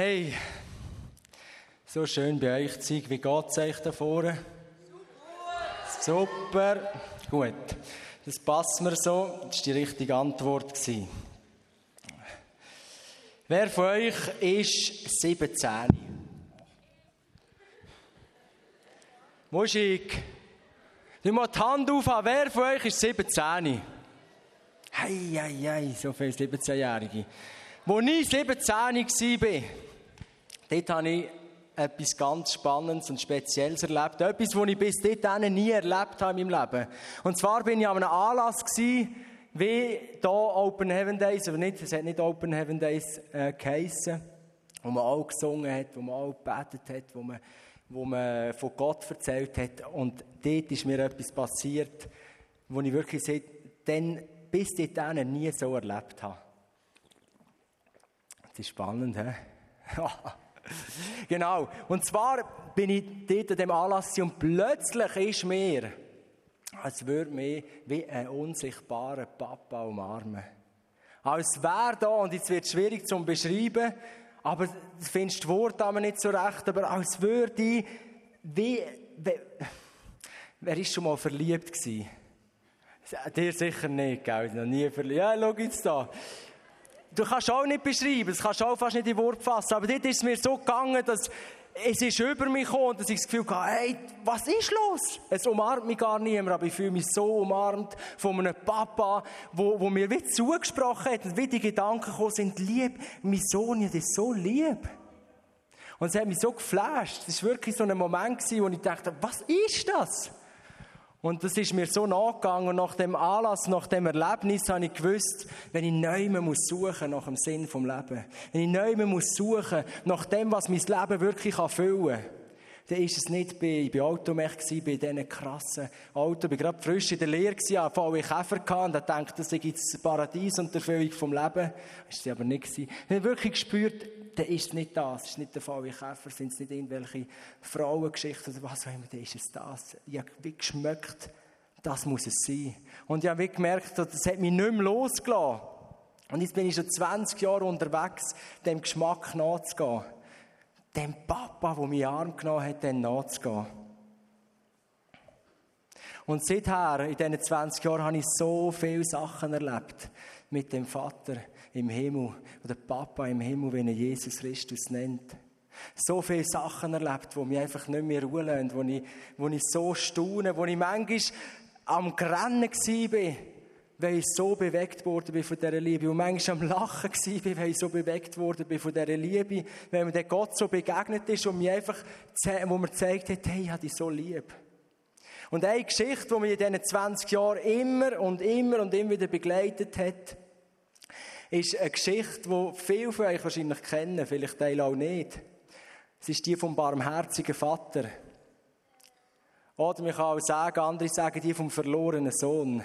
Hey, so schön bei euch zu sein. Wie geht es euch da vorne? Super. Gut. Das passt mir so. Das war die richtige Antwort. Wer von euch ist 17? Muschig. Du musst die Hand aufhaben. Wer von euch ist 17? Hei, hei, hei, so viele 17-Jährige. Als ich 17 war, dort habe ich etwas ganz Spannendes und Spezielles erlebt. Etwas, was ich bis dahin nie erlebt habe in meinem Leben. Und zwar bin ich an einem Anlass gewesen, wie hier Open Heaven Days, aber nicht, es hat nicht Open Heaven Days äh, geheissen, wo man auch gesungen hat, wo man auch gebetet hat, wo man, wo man von Gott erzählt hat. Und dort ist mir etwas passiert, wo ich wirklich dann bis dahin nie so erlebt habe. Das ist spannend, hä? genau. Und zwar bin ich dort an dem Anlass und plötzlich ist mir, als würde mich wie ein unsichtbarer Papa umarmen. Als wäre da, und jetzt wird es schwierig zu beschreiben, aber du findest das Wort nicht so recht, aber als würde ich wie, wie wer ist schon mal verliebt gewesen? Dir sicher nicht, gell? Noch nie verliebt. Ja, schau jetzt da. Du kannst auch nicht beschreiben, das kannst auch fast nicht in Wort fassen. Aber dort ist es mir so gegangen, dass es ist über mich gekommen dass ich das Gefühl hatte, hey, was ist los? Es umarmt mich gar niemand, aber ich fühle mich so umarmt von einem Papa, wo, wo mir wie zugesprochen hat und wie die Gedanken gekommen sind, lieb, mein Sohn, das ist so lieb. Und es hat mich so geflasht. Es war wirklich so ein Moment, wo ich dachte, was ist das? Und das ist mir so nachgegangen. Und nach dem Anlass, nach dem Erlebnis habe ich gewusst, wenn ich neu muss suchen nach dem Sinn vom Leben, wenn ich neu muss suchen nach dem, was mein Leben wirklich erfüllen kann, dann ist es nicht bei, bei Automech gewesen, bei diesen krassen Autos. Ich war gerade frisch in der Lehre, hatte VW Käfer gehabt und dachte, das ist das Paradies und die Erfüllung vom Leben. Das war sie aber nicht. Ich habe wirklich gespürt, dann ist es nicht das. Es ist nicht der VW Käfer, sind es nicht irgendwelche Frauengeschichten oder was auch immer, dann ist es das. Ich habe wie geschmeckt, das muss es sein. Und ich habe wie gemerkt, das hat mich nicht mehr losgelassen. Und jetzt bin ich schon 20 Jahre unterwegs, dem Geschmack nachzugehen dem Papa, der mich Arm genommen hat, dann nachzugehen. Und seither, in diesen 20 Jahren, habe ich so viele Sachen erlebt mit dem Vater im Himmel oder Papa im Himmel, wie er Jesus Christus nennt. So viele Sachen erlebt, die mich einfach nicht mehr ruhen lassen, wo ich, wo ich so staune, wo ich manchmal am Grennen war weil ich so bewegt worden bin von dieser Liebe. Und manchmal am Lachen war, weil ich so bewegt worden bin von dieser Liebe. Weil mir der Gott so begegnet ist und mir einfach, wo mir gezeigt hat, hey, ich habe dich so lieb. Und eine Geschichte, die mich in diesen 20 Jahren immer und immer und immer wieder begleitet hat, ist eine Geschichte, die viele von euch wahrscheinlich kennen, vielleicht Teil auch nicht. Es ist die vom barmherzigen Vater. Oder man kann auch sagen, andere sagen die vom verlorenen Sohn.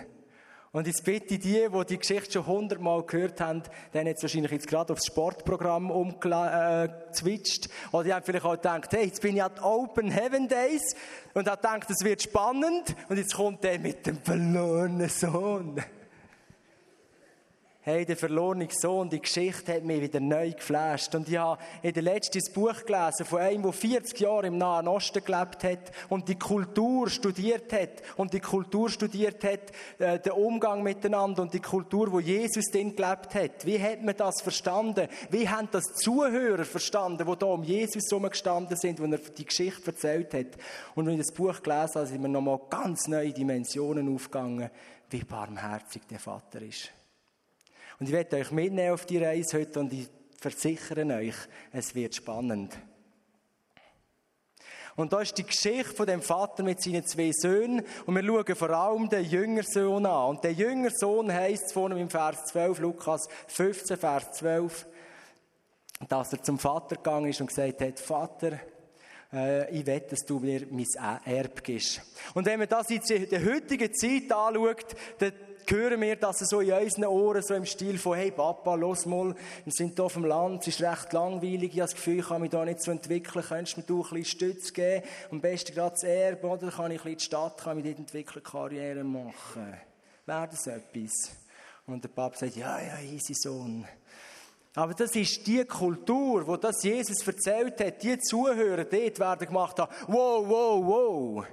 Und jetzt bitte die, die die Geschichte schon hundertmal gehört haben, dann jetzt wahrscheinlich jetzt gerade aufs Sportprogramm umgezwitscht. Äh, Oder die haben vielleicht auch gedacht, hey, jetzt bin ich an Open Heaven Days und habe gedacht, es wird spannend. Und jetzt kommt der mit dem verlorenen Sohn. Hey, der verlorene Sohn, die Geschichte hat mich wieder neu geflasht. Und ich habe in der letzten Buch gelesen von einem, der 40 Jahre im Nahen Osten gelebt hat und die Kultur studiert hat und die Kultur studiert hat, äh, den Umgang miteinander und die Kultur, wo Jesus drin gelebt hat. Wie hat man das verstanden? Wie haben das Zuhörer verstanden, die da um Jesus gestanden sind, wo er die Geschichte erzählt hat? Und wenn ich das Buch gelesen habe, sind mir nochmal ganz neue Dimensionen aufgegangen, wie barmherzig der Vater ist. Und ich werde euch mitnehmen auf die Reise heute und ich versichere euch, es wird spannend. Und da ist die Geschichte von dem Vater mit seinen zwei Söhnen und wir schauen vor allem den Jüngersohn an. Und der Jüngersohn heißt vorne im Vers 12, Lukas 15, Vers 12, dass er zum Vater gegangen ist und gesagt hat, Vater, äh, ich will, dass du mir mein Erb gibst. Und wenn man das jetzt in der heutigen Zeit anschaut, dann hören wir das so in unseren Ohren, so im Stil von, hey Papa, los mal, wir sind hier auf dem Land, es ist recht langweilig, ich habe das Gefühl, ich kann mich da nicht so entwickeln, könntest du mir du ein bisschen Stütze geben, am besten gerade das Erbe, oder kann ich in die Stadt, kann mich dort entwickeln, Karriere machen. Wäre das etwas? Und der Papa sagt, ja, ja, easy Sohn. Aber das ist die Kultur, wo das Jesus erzählt hat, die Zuhörer dort werden gemacht haben, wow, wow, wow.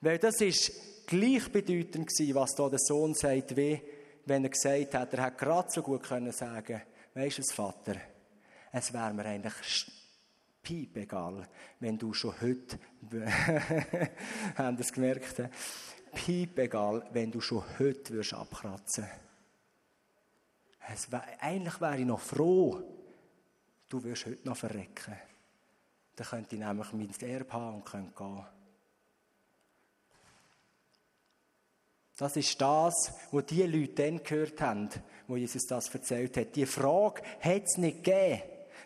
Weil das ist gleichbedeutend gewesen, was da der Sohn sagt, wie wenn er gesagt hat, er hätte gerade so gut können sagen, weisst du Vater, es wäre mir eigentlich piepegal, wenn du schon heute, haben das gemerkt, piepegal, wenn du schon heute würdest abkratzen es wär, Eigentlich wäre ich noch froh, du würdest heute noch verrecken. Dann könnte ich nämlich mein Erbe haben und könnte gehen. Das ist das, was die Leute dann gehört haben, wo Jesus das erzählt hat. Die Frage hat es nicht gegeben.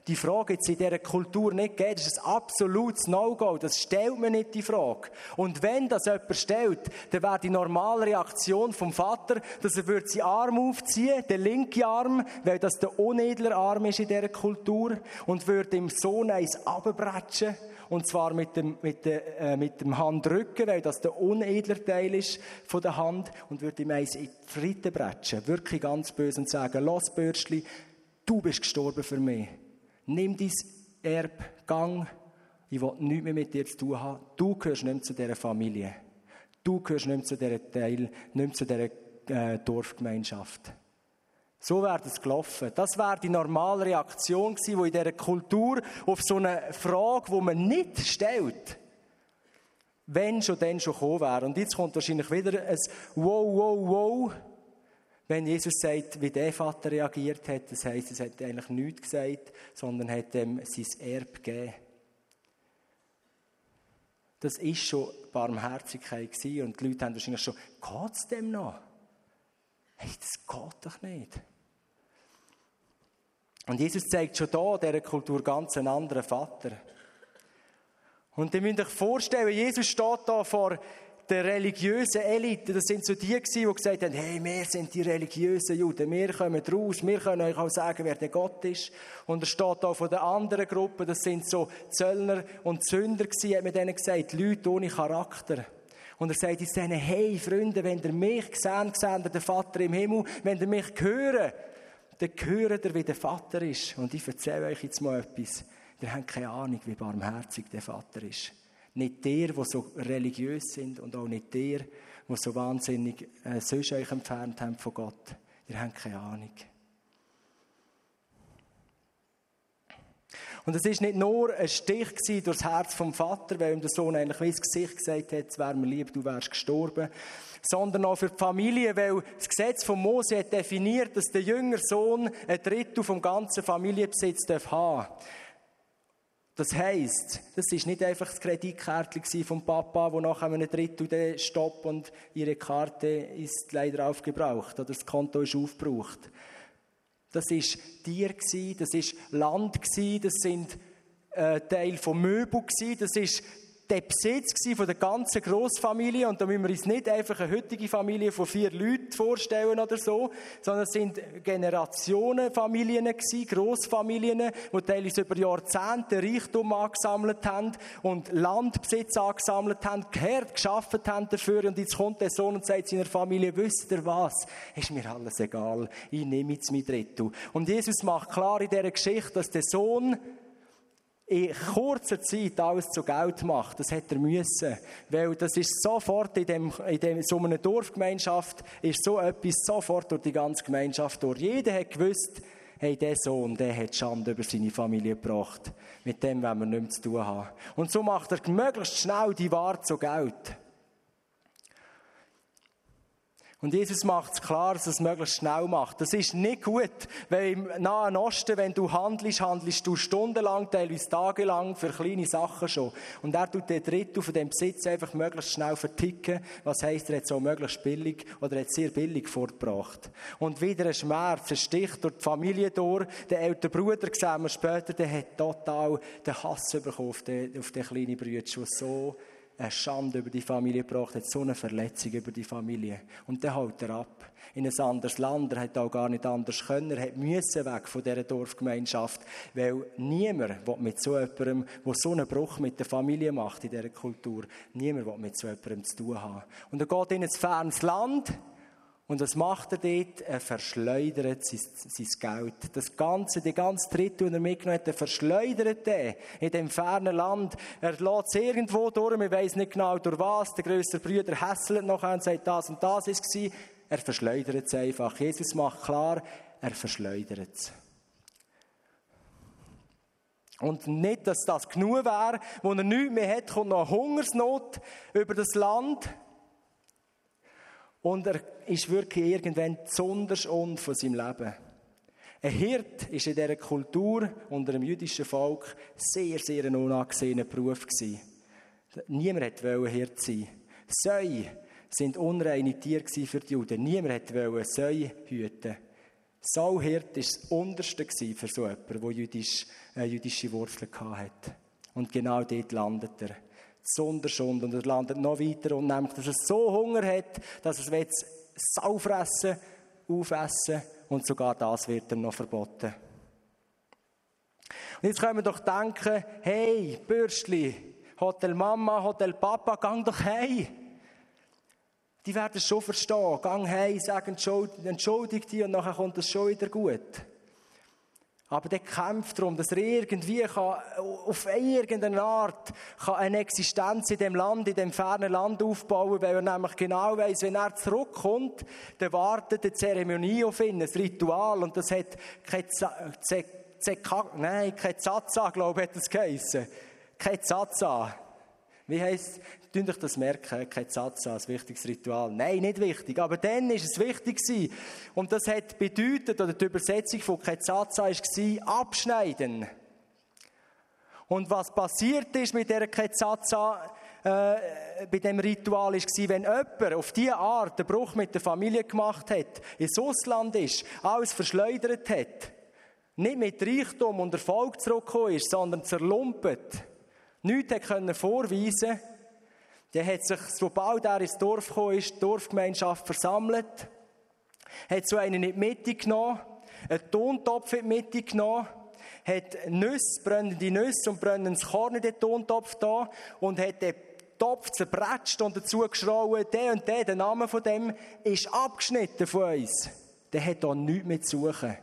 Die Frage jetzt in dieser Kultur nicht gegeben. Das ist ein absolutes No-Go. Das stellt man nicht, die Frage. Und wenn das jemand stellt, dann wäre die normale Reaktion vom Vater, dass er würde seinen Arm aufziehen, den linken Arm, weil das der unedler Arm ist in dieser Kultur, und würde dem Sohn eins abbretschen. Und zwar mit dem, mit, dem, äh, mit dem Handrücken, weil das der unedler Teil ist von der Hand, und würde ihm eins in die Fritte bretschen. Wirklich ganz böse und sagen, los Bürstli, du bist gestorben für mich. Nimm dein Erb, gang. Ich will nichts mehr mit dir zu tun haben. Du gehörst nicht mehr zu dieser Familie. Du gehörst nicht mehr zu dieser Teil, nicht mehr zu dieser äh, Dorfgemeinschaft. So wäre das gelaufen. Das wäre die normale Reaktion gewesen, die in dieser Kultur auf so eine Frage, die man nicht stellt, wenn schon, dann schon gekommen wäre. Und jetzt kommt wahrscheinlich wieder ein Wow, wow, wow wenn Jesus sagt, wie der Vater reagiert hat, das heisst, es hat eigentlich nichts gesagt, sondern hat ihm sein Erb gegeben. Das ist schon Barmherzigkeit gewesen und die Leute haben wahrscheinlich schon, geht es dem noch? Hey, das geht doch nicht. Und Jesus zeigt schon da dieser Kultur ganz einen anderen Vater. Und ihr müsst euch vorstellen, Jesus steht da vor der religiösen Elite, das sind so die gewesen, die gesagt haben, hey, wir sind die religiösen Juden, wir kommen raus, wir können euch auch sagen, wer der Gott ist. Und er steht da von der anderen Gruppe, das sind so Zöllner und Sünder gewesen, hat man denen gesagt, Leute ohne Charakter. Und er sagt jetzt denen, hey Freunde, wenn ihr mich seht, seht ihr den Vater im Himmel, wenn ihr mich hören, dann hört ihr, wie der Vater ist. Und ich erzähle euch jetzt mal etwas. Ihr habt keine Ahnung, wie barmherzig der Vater ist. Nicht der, die so religiös sind und auch nicht der, die so wahnsinnig äh, sonst euch entfernt haben von Gott. Ihr habt keine Ahnung. Und es ist nicht nur ein Stich durchs Herz vom Vater, weil ihm der Sohn eigentlich wie ins Gesicht gesagt hat, es wäre mir lieb, du wärst gestorben, sondern auch für die Familie, weil das Gesetz von Mose hat definiert, dass der jüngere Sohn ein Drittel vom ganzen Familienbesitz haben darf. Das heisst, das ist nicht einfach das Kreditkärtchen vom Papa, wo nach einem Drittel Stopp und ihre Karte ist leider aufgebraucht oder das Konto ist aufgebraucht. Das ist Tier das ist Land das sind äh, Teil von Möbel das ist der Besitz von der ganzen Großfamilie und da müssen wir uns nicht einfach eine heutige Familie von vier Leuten vorstellen oder so, sondern es sind Generationenfamilien gewesen, Großfamilien, die teilweise über Jahrzehnte Reichtum angesammelt haben und Landbesitz angesammelt haben, gehört, geschafft haben dafür und jetzt kommt der Sohn und sagt seiner Familie, wisst ihr was? Ist mir alles egal, ich nehme jetzt mein Drittel. Und Jesus macht klar in dieser Geschichte, dass der Sohn in kurzer Zeit alles zu Geld macht. Das hätte er müssen. Weil das ist sofort in, dem, in dem, so einer Dorfgemeinschaft, ist so etwas sofort durch die ganze Gemeinschaft durch. Jeder hat gewusst, hey, der Sohn, der hat Schande über seine Familie gebracht. Mit dem wollen wir nichts zu tun haben. Und so macht er möglichst schnell die Ware zu Geld. Und Jesus macht es klar, dass er es möglichst schnell macht. Das ist nicht gut, weil im Nahen Osten, wenn du handelst, handelst du stundenlang, teilweise tagelang für kleine Sachen schon. Und er tut den Drittel von dem Besitz einfach möglichst schnell verticken. Was heisst, er hat so möglichst billig oder hat sehr billig fortgebracht. Und wieder ein Schmerz, ein Stich durch die Familie durch. Der ältere Bruder, sehen wir später, der hat total den Hass bekommen auf den, auf den kleinen Bruder, der so eine Schande über die Familie gebracht, hat so eine Verletzung über die Familie. Und dann haut er ab. In ein anderes Land, er hat auch gar nicht anders können, er hat müssen weg von dieser Dorfgemeinschaft, weil niemand will mit so jemandem, der so einen Bruch mit der Familie macht in dieser Kultur, niemand will mit so jemandem zu tun haben. Und er geht in ein fernes Land Und was macht er dort? Er verschleudert sein, sein Geld. Das ganze, die ganze Dritte, die er mitgenommen hat, er verschleudert er in dem fernen Land. Er lässt es irgendwo durch, man weiß nicht genau durch was. Der größere Brüder hässelt noch und sagt, das und das ist es. Er verschleudert es einfach. Jesus macht klar, er verschleudert es. Und nicht, dass das genug wäre, wo er nichts mehr hat, kommt noch Hungersnot über das Land. Und er ist wirklich irgendwann besonders und von seinem Leben. Ein Hirt ist in dieser Kultur unter dem jüdischen Volk sehr, sehr ein unangesehener Beruf gewesen. Niemand wollte Hirt sein. Säue sind unreine Tiere für die Juden. Niemand wollte Säue hüten. Sauhirt war das Unterste für so jemanden, der jüdisch, äh, jüdische Wurzeln hatte. Und genau dort landet er. Sonderschund. Und er landet noch weiter und nämlich, dass er so Hunger hat, dass er Sau fressen, aufessen und sogar das wird ihm noch verboten. Und jetzt können wir doch denken, hey, Bürstli, Hotel Mama, Hotel Papa, gang doch hey. Die werden es schon verstehen. Gang hey, sag entschuldige dich und nachher kommt es schon wieder gut. Aber der kämpft darum, dass er irgendwie kann, auf irgendeine Art kann eine Existenz in dem Land, in dem fernen Land aufbauen, weil er nämlich genau weiß, wenn er zurückkommt, dann wartet eine Zeremonie auf ihn, ein Ritual, und das hat kein Nein, kein Zaza, glaube ich, hat das geheissen. Kein Zaza. Wie heisst, tun euch das merken, kein Satz als wichtiges Ritual. Nein, nicht wichtig, aber dann ist es wichtig gewesen. Und das hat bedeutet, oder die Übersetzung von Ketzatza war, abschneiden. Und was passiert ist mit dieser Ketzatza, äh, bei dem Ritual ist wenn jemand auf diese Art den Bruch mit der Familie gemacht hat, ins Ausland ist, alles verschleudert hat, nicht mit Reichtum und Erfolg zurückgekommen ist, sondern zerlumpet, nichts hat vorweisen dann hat sich, sobald er ins Dorf gekommen ist, die Dorfgemeinschaft versammelt, hat so einen in die Mitte genommen, einen Tontopf in die Mitte genommen, hat Nüsse, brennende Nüsse und brennendes Korn in den Tontopf da und hat den Topf zerbretscht und dazu geschrauen, der und der, der Name von dem, ist abgeschnitten von uns. Der hat da nichts mehr zu suchen.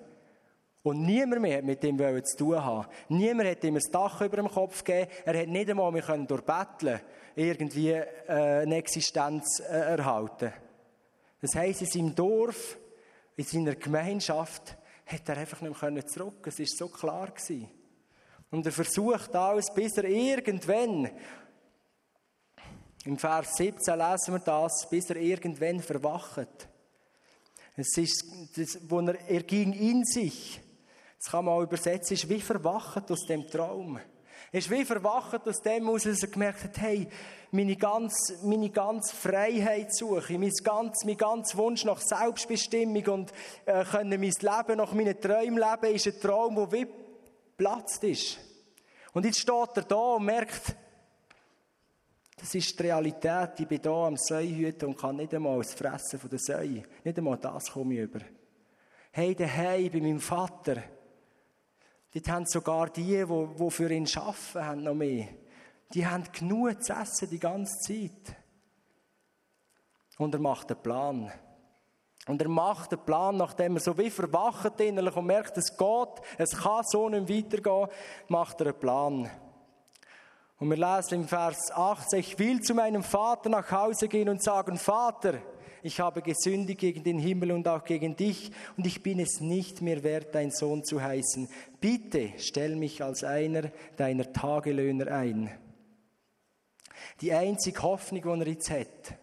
Und niemand mehr mit ihm zu tun haben. Niemand hat ihm ein Dach über dem Kopf gegeben. Er hat nicht einmal mehr durchbetteln irgendwie äh, eine Existenz äh, erhalten. Das heisst, in seinem Dorf, in seiner Gemeinschaft, hat er einfach nicht mehr zurück. Es war so klar. Und er versucht alles, bis er irgendwann, im Vers 17 lesen wir das, bis er irgendwann verwacht. Es ist, das, wo er, er ging in sich. Das kann man auch übersetzen, ist wie verwacht aus dem Traum. Ist wie verwacht aus dem aus, dass er gemerkt hat, hey, meine ganze, meine ganze Freiheit suche, mein ganz, mein ganz Wunsch nach Selbstbestimmung und äh, können mein Leben nach meinen Träumen leben, ist ein Traum, der wie platzt ist. Und jetzt steht er da und merkt, das ist die Realität. Ich bin hier am Säuhüten und kann nicht einmal das Fressen der Säue. Nicht einmal das komme ich über. Hey, daheim bei meinem Vater, Dort haben sogar die, die, für ihn arbeiten, haben noch mehr. Die haben genug zu essen die ganze Zeit. Und er macht einen Plan. Und er macht einen Plan, nachdem er so wie verwacht innerlich und merkt, es geht, es kann so nicht weitergehen, macht er einen Plan. Und wir lesen im Vers 18, ich will zu meinem Vater nach Hause gehen und sagen, Vater, ich habe gesündigt gegen den Himmel und auch gegen dich, und ich bin es nicht mehr wert, dein Sohn zu heißen. Bitte stell mich als einer deiner Tagelöhner ein. Die einzige Hoffnung, die er jetzt hat,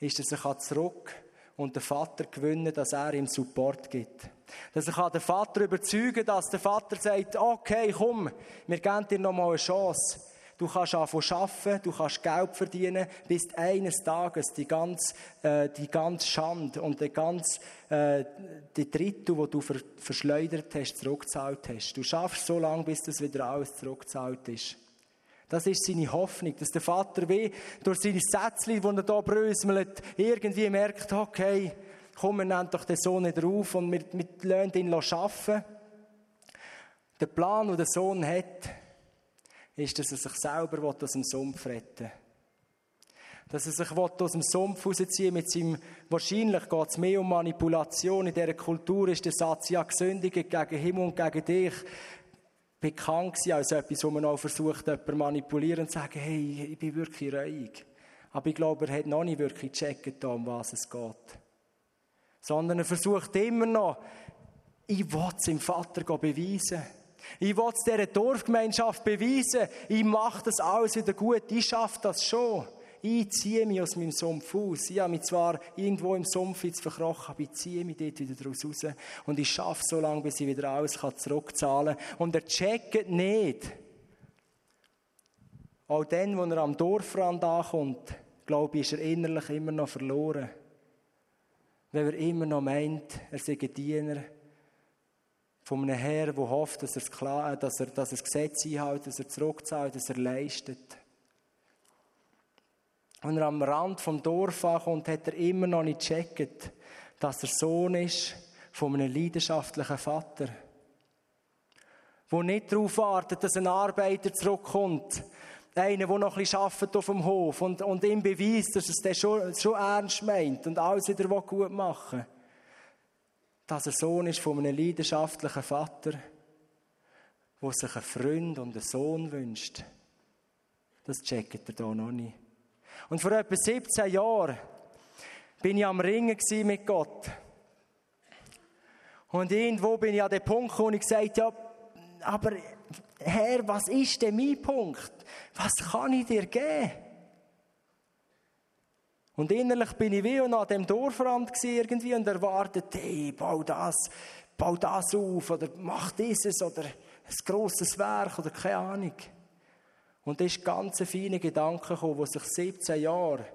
ist, dass er zurück und den Vater gewinnen, dass er ihm Support gibt. Dass er den Vater überzeugen kann, dass der Vater sagt, okay, komm, wir geben dir noch mal eine Chance. Du kannst anfangen arbeiten, du kannst Geld verdienen, bis eines Tages die ganze, äh, die ganze Schande und die ganze, äh, die Drittel, die du ver verschleudert hast, zurückgezahlt hast. Du schaffst so lange, bis das wieder alles zurückgezahlt ist. Das ist seine Hoffnung, dass der Vater wie durch seine Sätzchen, die er hier bröselt, irgendwie merkt, okay, komm, wir nehmen doch den Sohn nicht auf und wir, wir lassen ihn arbeiten. Der Plan, den der Sohn hat, ist, dass er sich selber aus dem Sumpf retten will. Dass er sich aus dem Sumpf rausziehen mit seinem, wahrscheinlich geht es mehr um Manipulation. In dieser Kultur ist der Satz, ja, gesündigt gegen Himmel und gegen dich bekannt gewesen als etwas, wo man auch versucht, jemanden manipulieren und zu sagen, hey, ich bin wirklich reuig. Aber ich glaube, er hat noch nicht wirklich gecheckt, um was es geht. Sondern er versucht immer noch, ich will es dem Vater beweisen. Ich will es dieser Dorfgemeinschaft beweisen. Ich mache das alles wieder gut. Ich schaffe das schon. Ich ziehe mich aus meinem Sumpf aus. Ich habe mich zwar irgendwo im Sumpf jetzt verkrochen, aber ich ziehe mich dort wieder daraus raus. Und ich schaffe so lange, bis ich wieder alles zurückzahlen kann. Und er checkt nicht. Auch dann, wenn er am Dorfrand ankommt, glaube ich, ist er innerlich immer noch verloren. Weil er immer noch meint, er sei ein Diener von einem Herr, der hofft, dass er, das, klar, dass er, dass er das Gesetz einhält, dass er zurückzahlt, dass er leistet. Wenn er am Rand vom Dorf ankommt, hat er immer noch nicht gecheckt, dass er Sohn ist von einem leidenschaftlichen Vater. Der nicht darauf wartet, dass ein Arbeiter zurückkommt. Einer, der noch ein bisschen arbeitet auf dem Hof und, und ihm beweist, dass es den schon, schon ernst meint und alles wieder gut machen will dass er Sohn ist von einem leidenschaftlichen Vater, der sich einen Freund und einen Sohn wünscht. Das checkt er hier noch nicht. Und vor etwa 17 Jahren bin ich am Ringen mit Gott. Und irgendwo bin ich an dem Punkt, wo ich gesagt ja, aber Herr, was ist denn mein Punkt? Was kann ich dir geben? Und innerlich bin ich wie an dem Dorfrand irgendwie und erwartet, hey, bau das, bau das auf oder mach dieses oder ein grosses Werk oder keine Ahnung. Und das ist ganz ein feiner Gedanke gekommen, der sich 17 Jahre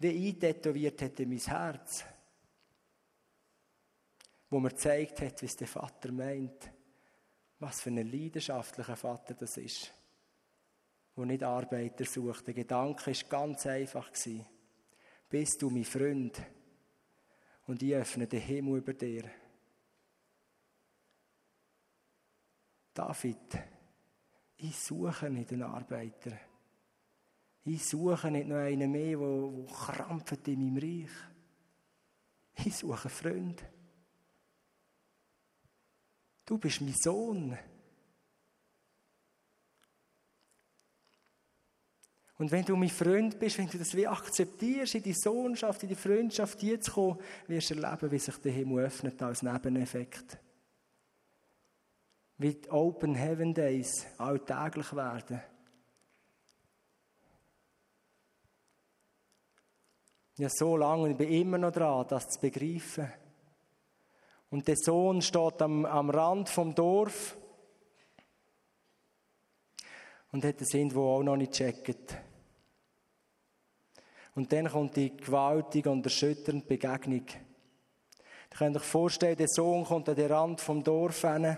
wie eintätowiert hat in mein Herz. Wo mir gezeigt hat, wie es der Vater meint. Was für ein leidenschaftlicher Vater das ist. Der nicht Arbeiter sucht. Der Gedanke war ganz einfach. Gewesen bist du mein Freund und ich öffne den Himmel über dir. David, ich suche nicht einen Arbeiter. Ich suche nicht noch einen mehr, der, der krampft in meinem Reich. Ich suche einen Freund. Du bist mein Sohn. Und wenn du mein Freund bist, wenn du das wie akzeptierst, in die Sohnschaft, in die Freundschaft zu kommen, wirst du erleben, wie sich der Himmel öffnet als Nebeneffekt. Wie die Open Heaven Days alltäglich werden. Ja, so lange und ich bin immer noch dran, das zu begreifen. Und der Sohn steht am, am Rand vom Dorf und hat das irgendwo auch noch nicht gecheckt. Und dann kommt die gewaltige und erschütternde Begegnung. Ihr könnt euch vorstellen, der Sohn kommt an den Rand vom Dorf hin,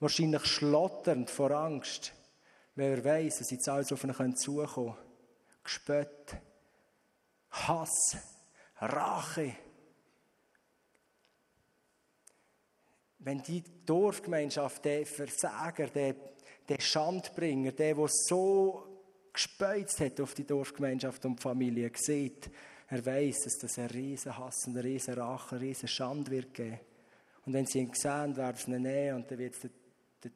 wahrscheinlich schlotternd vor Angst, weil er weiß, dass jetzt alles auf ihn zukommen können. Gespött, Hass, Rache. Wenn die Dorfgemeinschaft, der Versager, der, der Schandbringer, der, der so gespeuzt hat auf die Dorfgemeinschaft und die Familie, sieht, er weiß, dass das ein riesen Hass und ein riesen Rache, ein riesen Schand wird geben. Und wenn sie ihn sehen, werden sie ihn nehmen und dann wird der, der,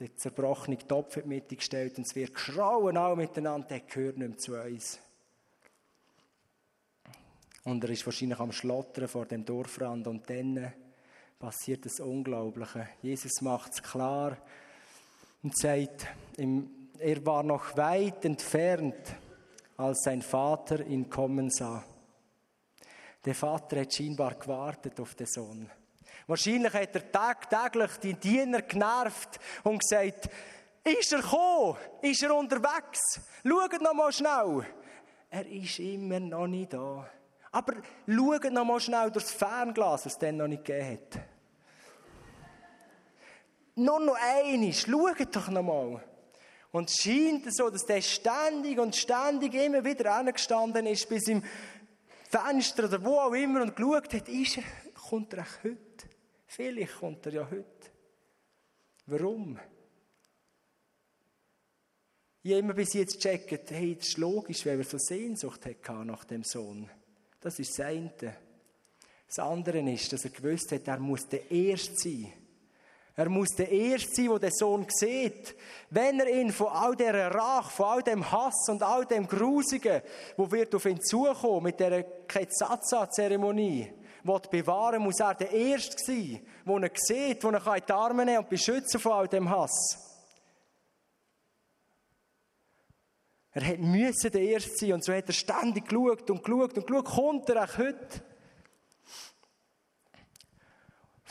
der zerbrochene Topf in die Mitte gestellt und es wird geschrauen auch miteinander, der gehört nicht mehr zu uns. Und er ist wahrscheinlich am Schlottern vor dem Dorfrand und dann passiert das Unglaubliche. Jesus macht es klar und sagt im er war noch weit entfernt, als sein Vater ihn kommen sah. Der Vater hat scheinbar gewartet auf den Sohn. Wahrscheinlich hat er tagtäglich die Diener genervt und gesagt, ist er gekommen? Ist er unterwegs? Schaut noch mal schnell. Er ist immer noch nicht da. Aber schaut noch mal schnell durchs Fernglas, was es dann noch nicht gegeben hat. Nur noch einmal, schaut doch noch mal. Und es scheint so, dass der ständig und ständig immer wieder angestanden ist, bis im Fenster oder wo auch immer und geschaut hat, ist er, kommt er auch heute? Vielleicht kommt er ja heute. Warum? Ich habe immer bis jetzt gecheckt, hey, das ist logisch, weil er so Sehnsucht hatte nach dem Sohn. Das ist das eine. Das andere ist, dass er gewusst hat, er muss der Erste sein. Er muss der Erste sein, der den Sohn sieht. Wenn er ihn von all dieser Rache, von all dem Hass und all dem Grusigen, wo wird auf ihn zukommen, mit dieser Ketzatza-Zeremonie, bewahren muss er der Erste sein, der er sieht, der er in die Arme nehmen und beschützen von all dem Hass. Er hat der Erste sein und so hat er ständig geschaut und geschaut und geschaut, kommt er auch heute?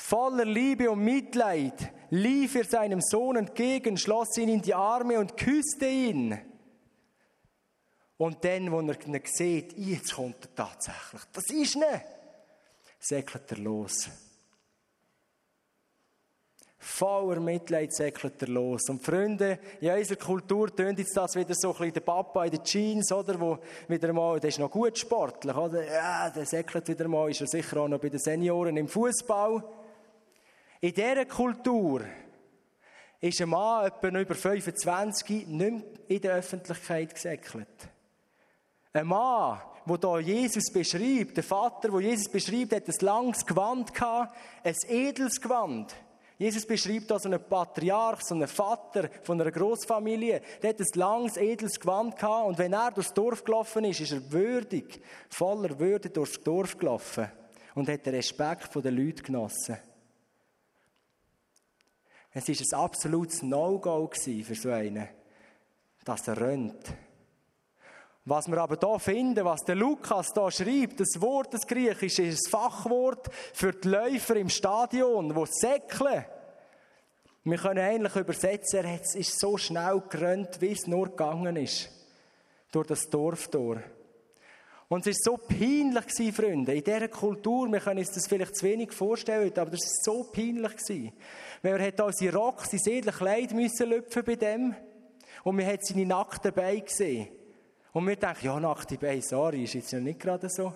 Voller Liebe und Mitleid lief er seinem Sohn entgegen, schloss ihn in die Arme und küsste ihn. Und dann, wo er ihn sieht, jetzt kommt er tatsächlich. Das ist nicht. Säckelt er los. Voller Mitleid säckelt er los. Und Freunde, in unserer Kultur tönt jetzt das wieder so ein bisschen der Papa in den Jeans, oder? Wo wieder mal, der ist noch gut sportlich, oder? Ja, der säckelt wieder mal, ist er sicher auch noch bei den Senioren im Fußball. In dieser Kultur ist ein Mann etwa über 25 nicht mehr in der Öffentlichkeit gesäckelt. Ein Mann, der da Jesus beschreibt, der Vater, der Jesus beschreibt, hat ein langes Gewand gehabt, ein edles Gewand. Jesus beschreibt da so einen Patriarch, so einen Vater von einer Großfamilie. Der hat ein langes, edles Gewand gehabt und wenn er durchs Dorf gelaufen ist, ist er würdig, voller Würde durchs Dorf gelaufen und hat den Respekt der Leute genossen. Es war ein absolutes No-Go für so einen, dass er rennt. Was wir aber hier finden, was der Lukas hier schreibt, das Wort, das Griechische, ist ein Fachwort für die Läufer im Stadion, die säckeln. Wir können eigentlich übersetzen, er ist so schnell gerannt, wie es nur gegangen ist. Durch das Dorftor. Und es war so peinlich, gewesen, Freunde, in dieser Kultur, wir können uns das vielleicht zu wenig vorstellen, aber das war so peinlich. Gewesen. Er hat auch seinen Rock, sein edles Kleid müssen lüpfen bei dem. Und man hat seine nackten Beine gesehen. Und wir denken, ja, nackte Beine, sorry, ist jetzt ja nicht gerade so.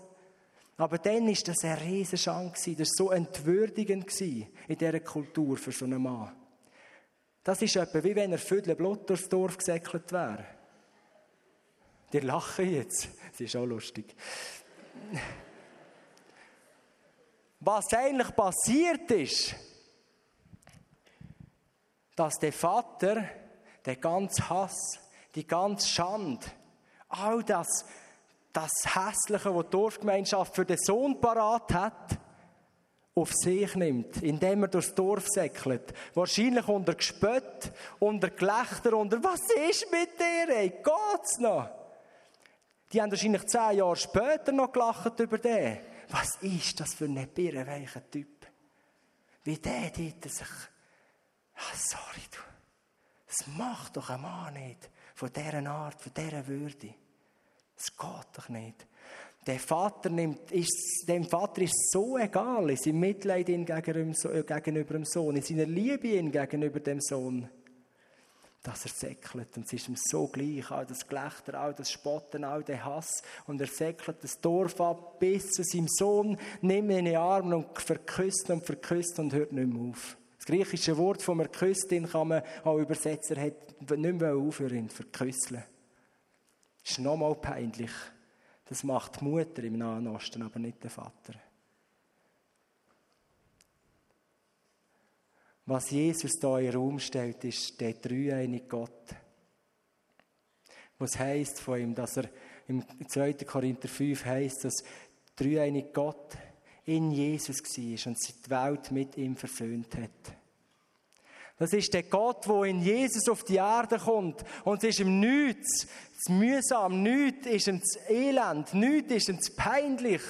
Aber dann war das eine riesige Chance. Das war so entwürdigend in dieser Kultur für so einen Mann. Das ist etwa wie wenn er Viertel Blut durchs Dorf gesäckelt wäre. Die lachen jetzt. Das ist auch lustig. Was eigentlich passiert ist, dass der Vater der ganze Hass, die ganze Schande, all das, das Hässliche, was die Dorfgemeinschaft für den Sohn parat hat, auf sich nimmt, indem er durchs Dorf säckelt. Wahrscheinlich unter Gespött, unter Gelächter, unter «Was ist mit dir, ey? Geht's noch?» Die haben wahrscheinlich zehn Jahre später noch gelacht über den. Was ist das für ein birrenweicher Typ? Wie der dort sich... Ah, sorry, du. Das macht doch ein Mann nicht. Von dieser Art, von dieser Würde. Das geht doch nicht. Der Vater nimmt, ist, dem Vater ist so egal, in seinem Mitleid gegenüber dem Sohn, in seiner Liebe gegenüber dem Sohn dass er säckelt. Und es ist ihm so gleich, all das Gelächter, all das Spotten, all der Hass. Und er säckelt das Dorf ab, bis zu seinem Sohn, nimmt ihn in die Arme und verküsst und verküsst und hört nicht mehr auf. Das griechische Wort von Verküstin kann man auch übersetzen, er hat nicht mehr aufhören, verküsseln. Das ist nochmal peinlich. Das macht die Mutter im Nahen Osten, aber nicht der Vater. Was Jesus da in den Raum stellt, ist der dreieinige Gott. Was heißt von ihm, dass er im 2. Korinther 5 heißt, dass dreieinige Gott in Jesus war und sich die Welt mit ihm versöhnt hat. Das ist der Gott, wo in Jesus auf die Erde kommt. Und es ist ihm nichts, das mühsam, nichts ist ihm das Elend, nichts ist ihm das peinlich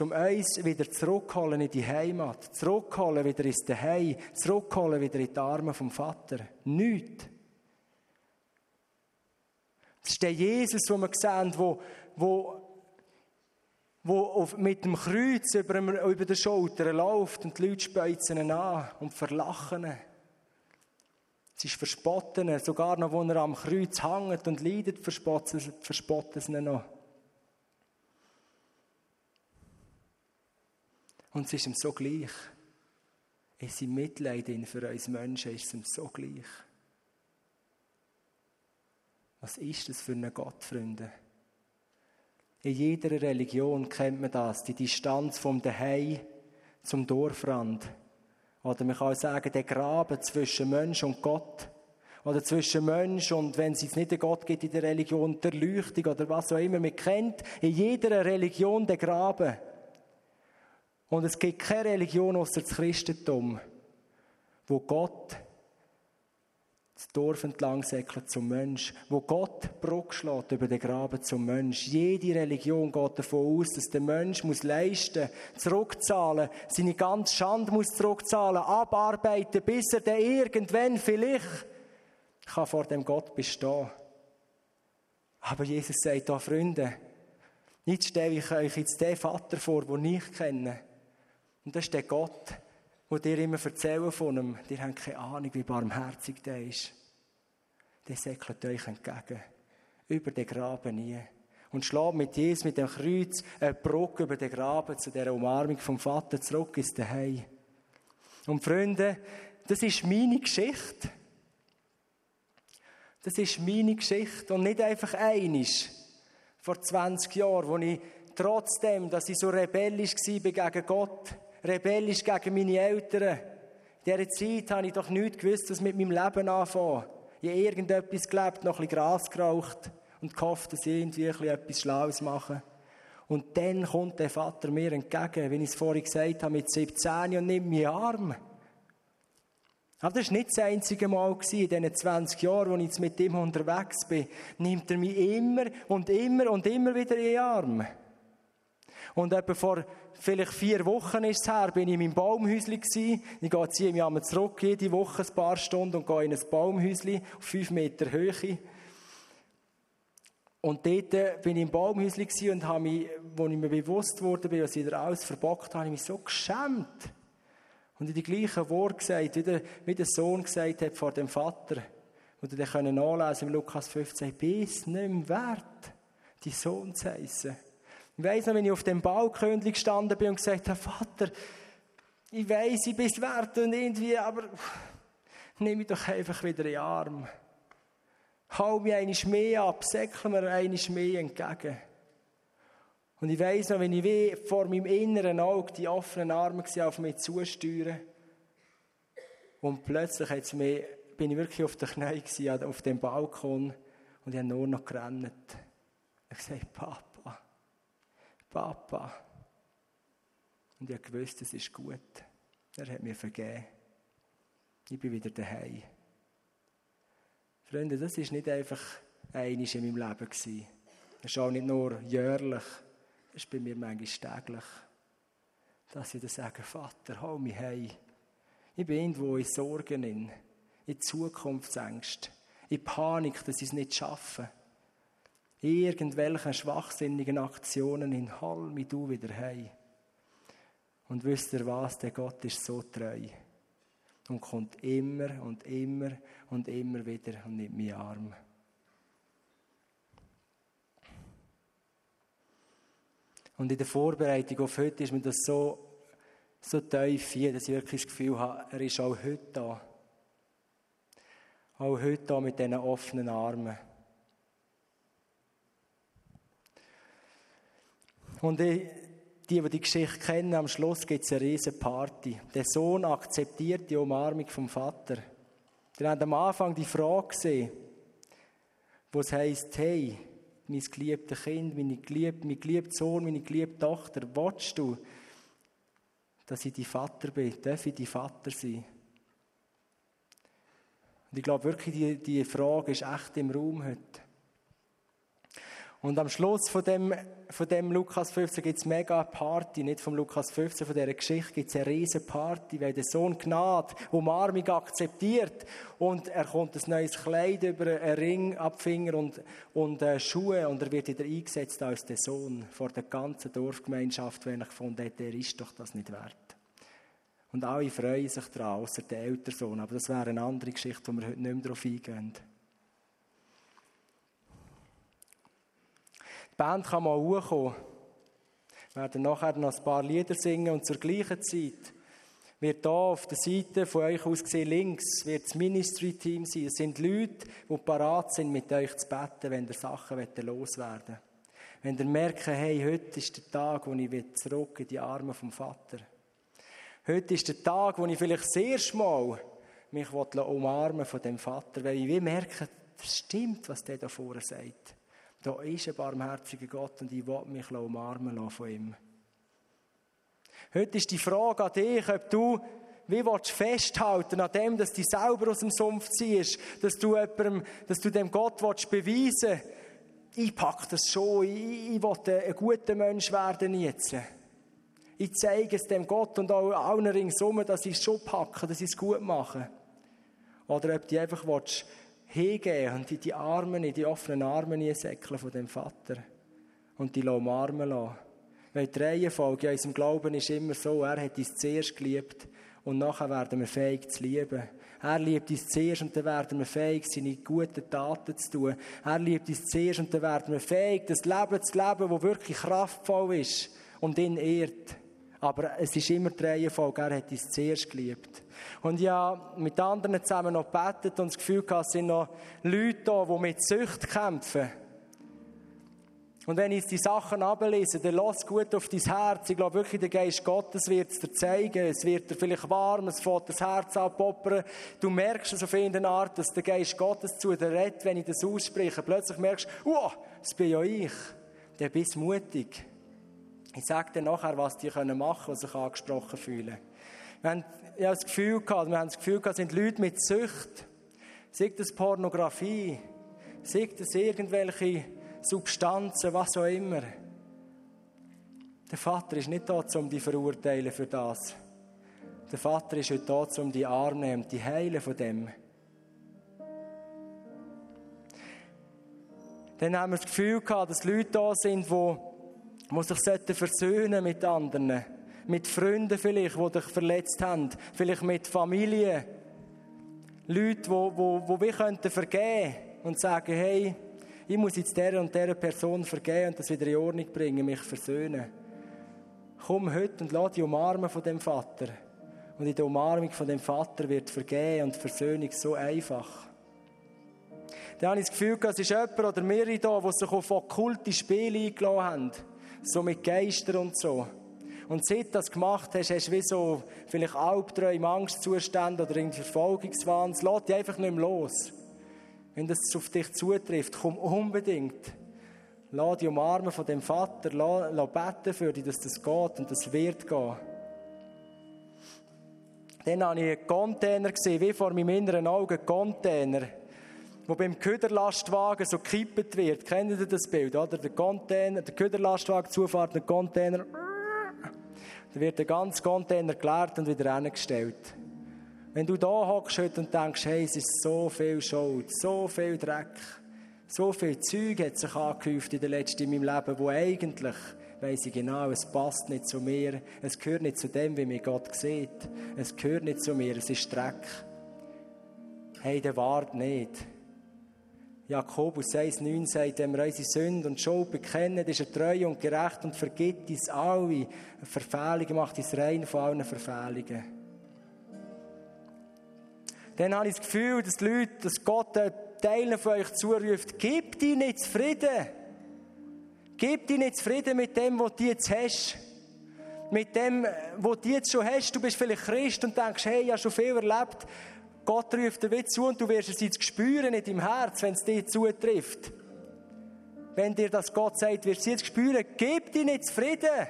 um uns wieder zurückholen in die Heimat, zurückholen wieder ins Zuhause, zurückholen wieder in die Arme vom Vater. Nichts. Das ist der Jesus, den wir sehen, wo, wo, wo mit dem Kreuz über, über der Schulter läuft und die Leute speuzen ihn an und verlachen ihn. Es ist verspotten, sogar noch, wo er am Kreuz hängt und leidet, verspotten, verspotten sie ihn noch. Und es ist ihm so gleich. In seinem Mitleid für uns Menschen ist es ihm so gleich. Was ist das für ein Gott, Freunde? In jeder Religion kennt man das, die Distanz vom Dahei zum Dorfrand. Oder man kann auch sagen, der Graben zwischen Mensch und Gott. Oder zwischen Mensch und, wenn es jetzt nicht einen Gott gibt in der Religion, der Leuchtung oder was auch immer. Man kennt in jeder Religion den Graben. Und es gibt keine Religion außer das Christentum, wo Gott das Dorf entlang zum Mensch, wo Gott Bruck schlägt über den Graben zum Mensch. Jede Religion geht davon aus, dass der Mensch muss leisten, zurückzahlen, seine ganze Schande muss zurückzahlen, abarbeiten, bis er dann irgendwann vielleicht kann vor dem Gott bestehen. Aber Jesus sagt da, Freunde, jetzt stelle ich euch jetzt den Vater vor, den ich kenne. Und das ist der Gott, wo dir immer erzählen von ihm, dir habt keine Ahnung, wie barmherzig der ist. Der säckelt euch entgegen. Über den Graben nie. Und schlägt mit Jesus, mit dem Kreuz, eine Brücke über den Graben zu der Umarmung vom Vater zurück ins Daheim. Und Freunde, das ist meine Geschichte. Das ist meine Geschichte. Und nicht einfach einisch. Vor 20 Jahren, wo ich trotzdem, dass ich so rebellisch war gegen Gott, rebellisch gegen meine Eltern. In dieser Zeit habe ich doch nichts gewusst, was mit meinem Leben anfangen. Ich habe irgendetwas gelebt, noch ein bisschen Gras geraucht und gehofft, dass ich irgendwie etwas Schlaues mache. Und dann kommt der Vater mir entgegen, wie ich es vorhin gesagt habe, mit 17 und nimmt mich Arm. Aber das war nicht das einzige Mal in diesen 20 Jahren, wo ich jetzt mit ihm unterwegs bin. Nimmt er mich immer und immer und immer wieder in den Arm. Und etwa vor vielleicht vier Wochen ist es her, bin ich in meinem Baumhäuschen gewesen. Ich gehe jetzt hier zurück, jede Woche ein paar Stunden und gehe in ein Baumhäuschen auf fünf Meter Höhe. Und dort äh, bin ich im Baumhäuschen und habe mich, als ich mir bewusst wurde, was ich da alles verbockt habe, habe ich mich so geschämt. Und in die gleichen Worte gesagt, wie der, wie der Sohn gesagt hat vor dem Vater, du dann nachlesen im Lukas 15, bist nicht mehr wert, die Sohn zu heißen. Ich weiss noch, wenn ich auf dem Balkon gestanden bin und gesagt habe, Vater, ich weiss, ich bin es wert und irgendwie, aber nimm mich doch einfach wieder in den Arm. Hau mir eine mehr ab, säckle mir eine mehr entgegen. Und ich weiss noch, wenn ich wie vor meinem inneren Auge die offenen Arme auf mich zusteuern und plötzlich hat's mir, bin ich wirklich auf den Knien auf dem Balkon und ich habe nur noch gerannt. Ich habe gesagt, Papa, Papa. Und ich wusste, es ist gut. Er hat mir vergeben. Ich bin wieder daheim. Freunde, das ist nicht einfach einiges in meinem Leben gewesen. Das ist auch nicht nur jährlich. Das ist bei mir manchmal täglich. Dass ich dann sage, Vater, hol mich heim. Ich bin irgendwo in Sorgen, in, in Zukunftsängst, in Panik, dass ich es nicht schaffe irgendwelchen schwachsinnigen Aktionen in Hall mit du wieder heim. Und wisst ihr was, der Gott ist so treu und kommt immer und immer und immer wieder und nimmt mich arm. Und in der Vorbereitung auf heute ist mir das so, so tief hier, dass ich wirklich das Gefühl habe, er ist auch heute da. Auch heute da mit diesen offenen Armen. Und die, die die Geschichte kennen, am Schluss gibt es eine riesige Party. Der Sohn akzeptiert die Umarmung vom Vater. Wir haben am Anfang die Frage gesehen, wo es heisst, hey, mein geliebtes Kind, meine geliebte, mein geliebter Sohn, meine geliebte Tochter, willst du, dass ich dein Vater bin? Darf ich dein Vater sein? Und ich glaube wirklich, die, die Frage ist echt im Raum heute. Und am Schluss von dem, von dem Lukas 15 gibt es mega Party, nicht vom Lukas 15, von dieser Geschichte gibt es eine riesen Party, weil der Sohn Gnade Umarmung akzeptiert und er kommt ein neues Kleid über, einen Ring ab Finger und, und äh, Schuhe und er wird wieder eingesetzt als der Sohn vor der ganzen Dorfgemeinschaft, wenn ich gefunden hat, der ist doch das nicht wert. Und alle freuen sich daran, außer der ältere Sohn, aber das wäre eine andere Geschichte, wo wir heute nicht mehr darauf eingehen. Die Band kann mal hochkommen. Wir werden nachher noch ein paar Lieder singen und zur gleichen Zeit wird hier auf der Seite von euch aus gesehen links wird das Ministry-Team sein. Es sind Leute, die parat sind, mit euch zu beten, wenn ihr Sachen loswerden wollt. Wenn ihr merkt, hey, heute ist der Tag, wo ich zurück in die Arme vom Vater Heute ist der Tag, wo ich vielleicht das erste mich umarmen von dem Vater, weil ich merke, das stimmt, was der da vorne sagt. Da ist ein barmherziger Gott und ich will mich umarmen von ihm. Heute ist die Frage an dich, ob du wie willst du festhalten an dem, dass du selber aus dem Sumpf ziehst, dass du, jemandem, dass du dem Gott willst beweisen ich packe das schon, ich, ich will ein guter Mensch werden jetzt. Ich zeige es dem Gott und auch allen ringsum, dass ich es schon packe, dass ich es gut mache. Oder ob du einfach willst, hingehen und in die Arme, in die offenen Arme säckeln von dem Vater und die umarmen lassen. Weil die Reihenfolge in unserem Glauben ist immer so, er hat uns zuerst geliebt und nachher werden wir fähig zu lieben. Er liebt uns zuerst und dann werden wir fähig, seine guten Taten zu tun. Er liebt uns zuerst und dann werden wir fähig, das Leben zu leben, das wirklich kraftvoll ist und ihn ehrt. Aber es ist immer die Reihenfolge, er hat uns zuerst geliebt. Und ja, mit anderen zusammen noch gebetet und das Gefühl gehabt, es sind noch Leute da, die mit Sucht kämpfen. Und wenn ich die Sachen ablese, dann lass gut auf dein Herz. Ich glaube wirklich, der Geist Gottes wird es dir zeigen. Es wird dir vielleicht warm, es fährt das Herz abpoppern. Du merkst es auf irgendeine Art, dass der Geist Gottes zu dir redet, wenn ich das ausspreche. Plötzlich merkst du, oh, das bin ja ich. Dann bist mutig. Ich sage dir nachher, was die machen können, die sich angesprochen fühlen. Wir haben ja, das Gefühl gehabt, wir haben das Gefühl gehabt, sind Leute mit Sucht. Sei das Pornografie, sei das irgendwelche Substanzen, was auch immer. Der Vater ist nicht da, um die verurteilen für das. Der Vater ist heute da, um die Arme nehmen und die heilen von dem. Dann haben wir das Gefühl gehabt, dass Leute da sind, die, die sich versöhnen mit anderen. Mit Freunden vielleicht, die dich verletzt haben. Vielleicht mit Familie. Leute, die, die, die wir vergeben könnten und sagen, hey, ich muss jetzt der und der Person vergeben und das wieder in Ordnung bringen, mich versöhnen. Komm heute und lass die umarmen von dem Vater. Und in der Umarmung von dem Vater wird Vergehen und Versöhnung so einfach. Dann habe ich das Gefühl, es ist jemand oder mehrere da, die sich auf okkulte Spiele eingeladen haben. So mit Geistern und so. Und seit du das gemacht hast, hast du wie so vielleicht Albträume, Angstzustände oder irgendwie Verfolgungswahn. Es lässt dich einfach nicht mehr los. Wenn das auf dich zutrifft, komm unbedingt. Lass die umarmen von dem Vater, lass, lass beten für dich, dass das geht und das wird gehen. Dann habe ich einen Container gesehen, wie vor meinem inneren Auge, ein Container, wo beim Köderlastwagen so gekippt wird. Kennt ihr das Bild, oder? Der Container, der Köderlastwagen zufahrt, der Container, da wird der ganze Container geleert und wieder hingestellt. Wenn du da hockst heute und denkst, hey, es ist so viel Schuld, so viel Dreck, so viel Zeug hat sich angehäuft in den letzten in meinem Leben, wo eigentlich, weiss ich genau, es passt nicht zu mir, es gehört nicht zu dem, wie mir Gott sieht, es gehört nicht zu mir, es ist Dreck. Hey, der wart nicht. Jakobus 1,9 sagt, wenn wir unsere Sünde und Schuld bekennen, ist er treu und gerecht und vergibt uns alle Verfehlungen, macht uns rein von allen Verfehlungen dann habe ich das Gefühl, dass die Leute, dass Gott Teilen von euch zuruft, gib dir nicht zufrieden. Gib dir nicht zufrieden mit dem, was du jetzt hast. Mit dem, was du jetzt schon hast. Du bist vielleicht Christ und denkst, hey, ich habe schon viel erlebt. Gott ruft dir zu und du wirst es jetzt spüren in deinem Herz, wenn es dir zutrifft. Wenn dir das Gott sagt, wirst du es jetzt spüren. Gib dir nicht zufrieden.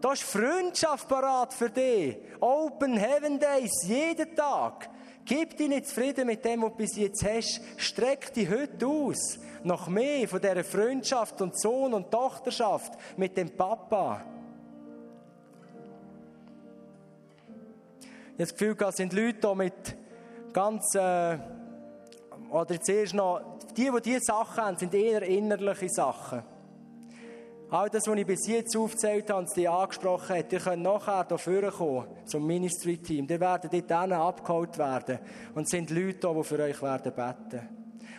Da ist Freundschaft parat für dich. Open Heaven Days, jeden Tag. Gib dich nicht zufrieden mit dem, was du bis jetzt hast. Streck dich heute aus. Nach mehr von dieser Freundschaft und Sohn- und Tochterschaft mit dem Papa. Ich habe das Gefühl, es sind Leute hier mit ganz, äh, oder zuerst noch, die, die diese Sachen haben, sind eher innerliche Sachen. All das, was ich bis jetzt aufgezählt habe und die angesprochen hat, ihr könnt nachher hier kommen zum Ministry-Team. Ihr werdet dort abgeholt werden und es sind Leute da, die für euch werden beten.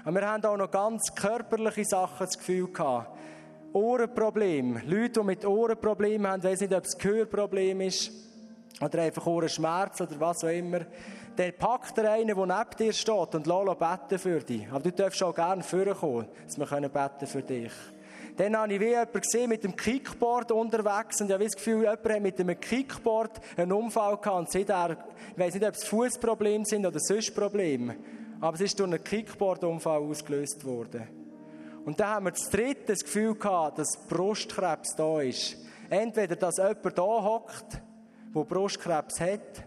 Und wir haben auch noch ganz körperliche Sachen das Gefühl gehabt. Ohrenproblem. Leute, die mit Ohrenproblemen haben, ich weiß nicht, ob es Gehörproblem ist oder einfach einen Schmerz oder was auch immer, dann packt er einen, der neben dir steht und lässt beten für dich. Aber du darfst auch gerne vorkommen, dass wir beten für dich. Dann habe ich wie jemanden gesehen mit dem Kickboard unterwegs und ich habe das Gefühl, jemand hat mit einem Kickboard einen Unfall gehabt. Und seither, ich weiß nicht, ob es Fußprobleme sind oder sonst Probleme, aber es ist durch einen Kickboard-Unfall ausgelöst worden. Und dann haben wir das dritte das Gefühl gehabt, dass Brustkrebs da ist. Entweder, dass jemand da hockt, der Brustkrebs hat,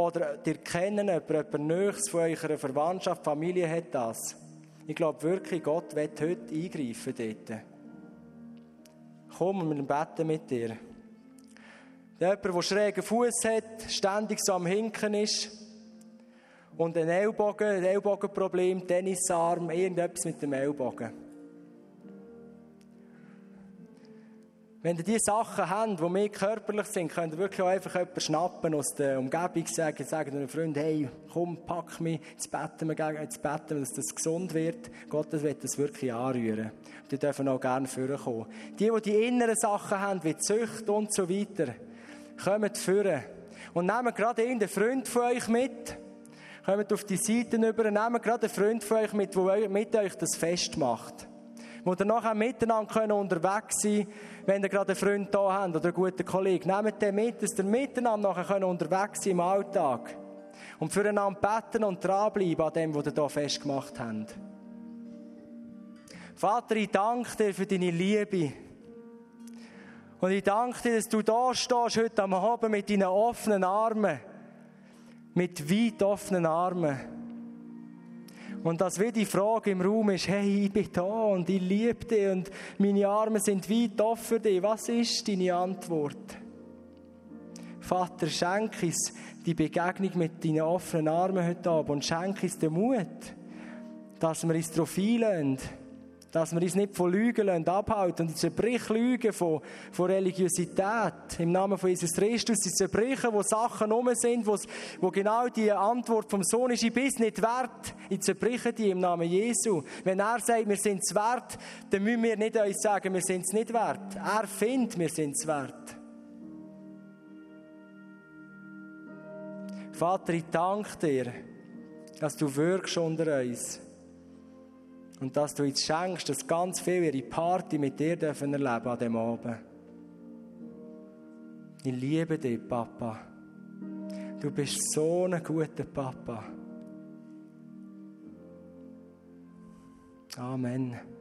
oder ihr kennen jemanden, jemand Nächstes von eurer Verwandtschaft, Familie hat das. Ich glaube wirklich, Gott wird heute eingreifen dort. Komm, wir beten mit dir. Jemand, der schrägen Fuß hat, ständig so am Hinken ist und ein Ellbogen, ein Ellbogenproblem, Tennisarm, irgendetwas mit dem Ellbogen. Wenn ihr diese Sachen habt, die mehr körperlich sind, könnt ihr wirklich auch einfach jemanden schnappen aus der Umgebung, sagen, sagen einem Freund, hey, komm, pack mich, jetzt beten wir, jetzt beten wir, dass das gesund wird. Gott wird das wirklich anrühren. Und die dürfen auch gerne vorkommen. Die, die die inneren Sachen haben, wie Zucht und so weiter, kommen führen. Und nehmen gerade irgendeinen Freund von euch mit. Kommt auf die Seiten über, nehmt gerade einen Freund von euch mit, der mit euch das festmacht wo ihr nachher miteinander unterwegs sein können, wenn ihr gerade einen Freund da habt oder einen guten Kollegen. Nehmt den mit, dass ihr miteinander nachher unterwegs sein im Alltag. Und füreinander beten und dranbleiben an dem, was ihr hier festgemacht habt. Vater, ich danke dir für deine Liebe. Und ich danke dir, dass du da stehst heute am Abend mit deinen offenen Armen. Mit weit offenen Armen. Und dass wie die Frage im Raum ist, hey, ich bin da und ich liebe dich und meine Arme sind weit offen für dich. Was ist deine Antwort? Vater, schenk uns die Begegnung mit deinen offenen Armen heute Abend und schenk uns den Mut, dass wir uns darauf einlösen dass wir uns nicht von Lügen abhalten und zerbrich Lügen von, von Religiosität. Im Namen von Jesus Christus, die zerbrechen, wo Sachen um sind, wo, wo genau die Antwort vom Sohn ist, ich bin nicht wert. Ich zerbreche die im Namen Jesu. Wenn er sagt, wir sind es wert, dann müssen wir nicht uns sagen, wir sind es nicht wert. Er findet, wir sind es wert. Vater, ich danke dir, dass du wirkst unter uns. Und dass du jetzt schenkst, dass ganz viele ihre Party mit dir dürfen erleben an dem Abend. Ich liebe dich, Papa. Du bist so ein guter Papa. Amen.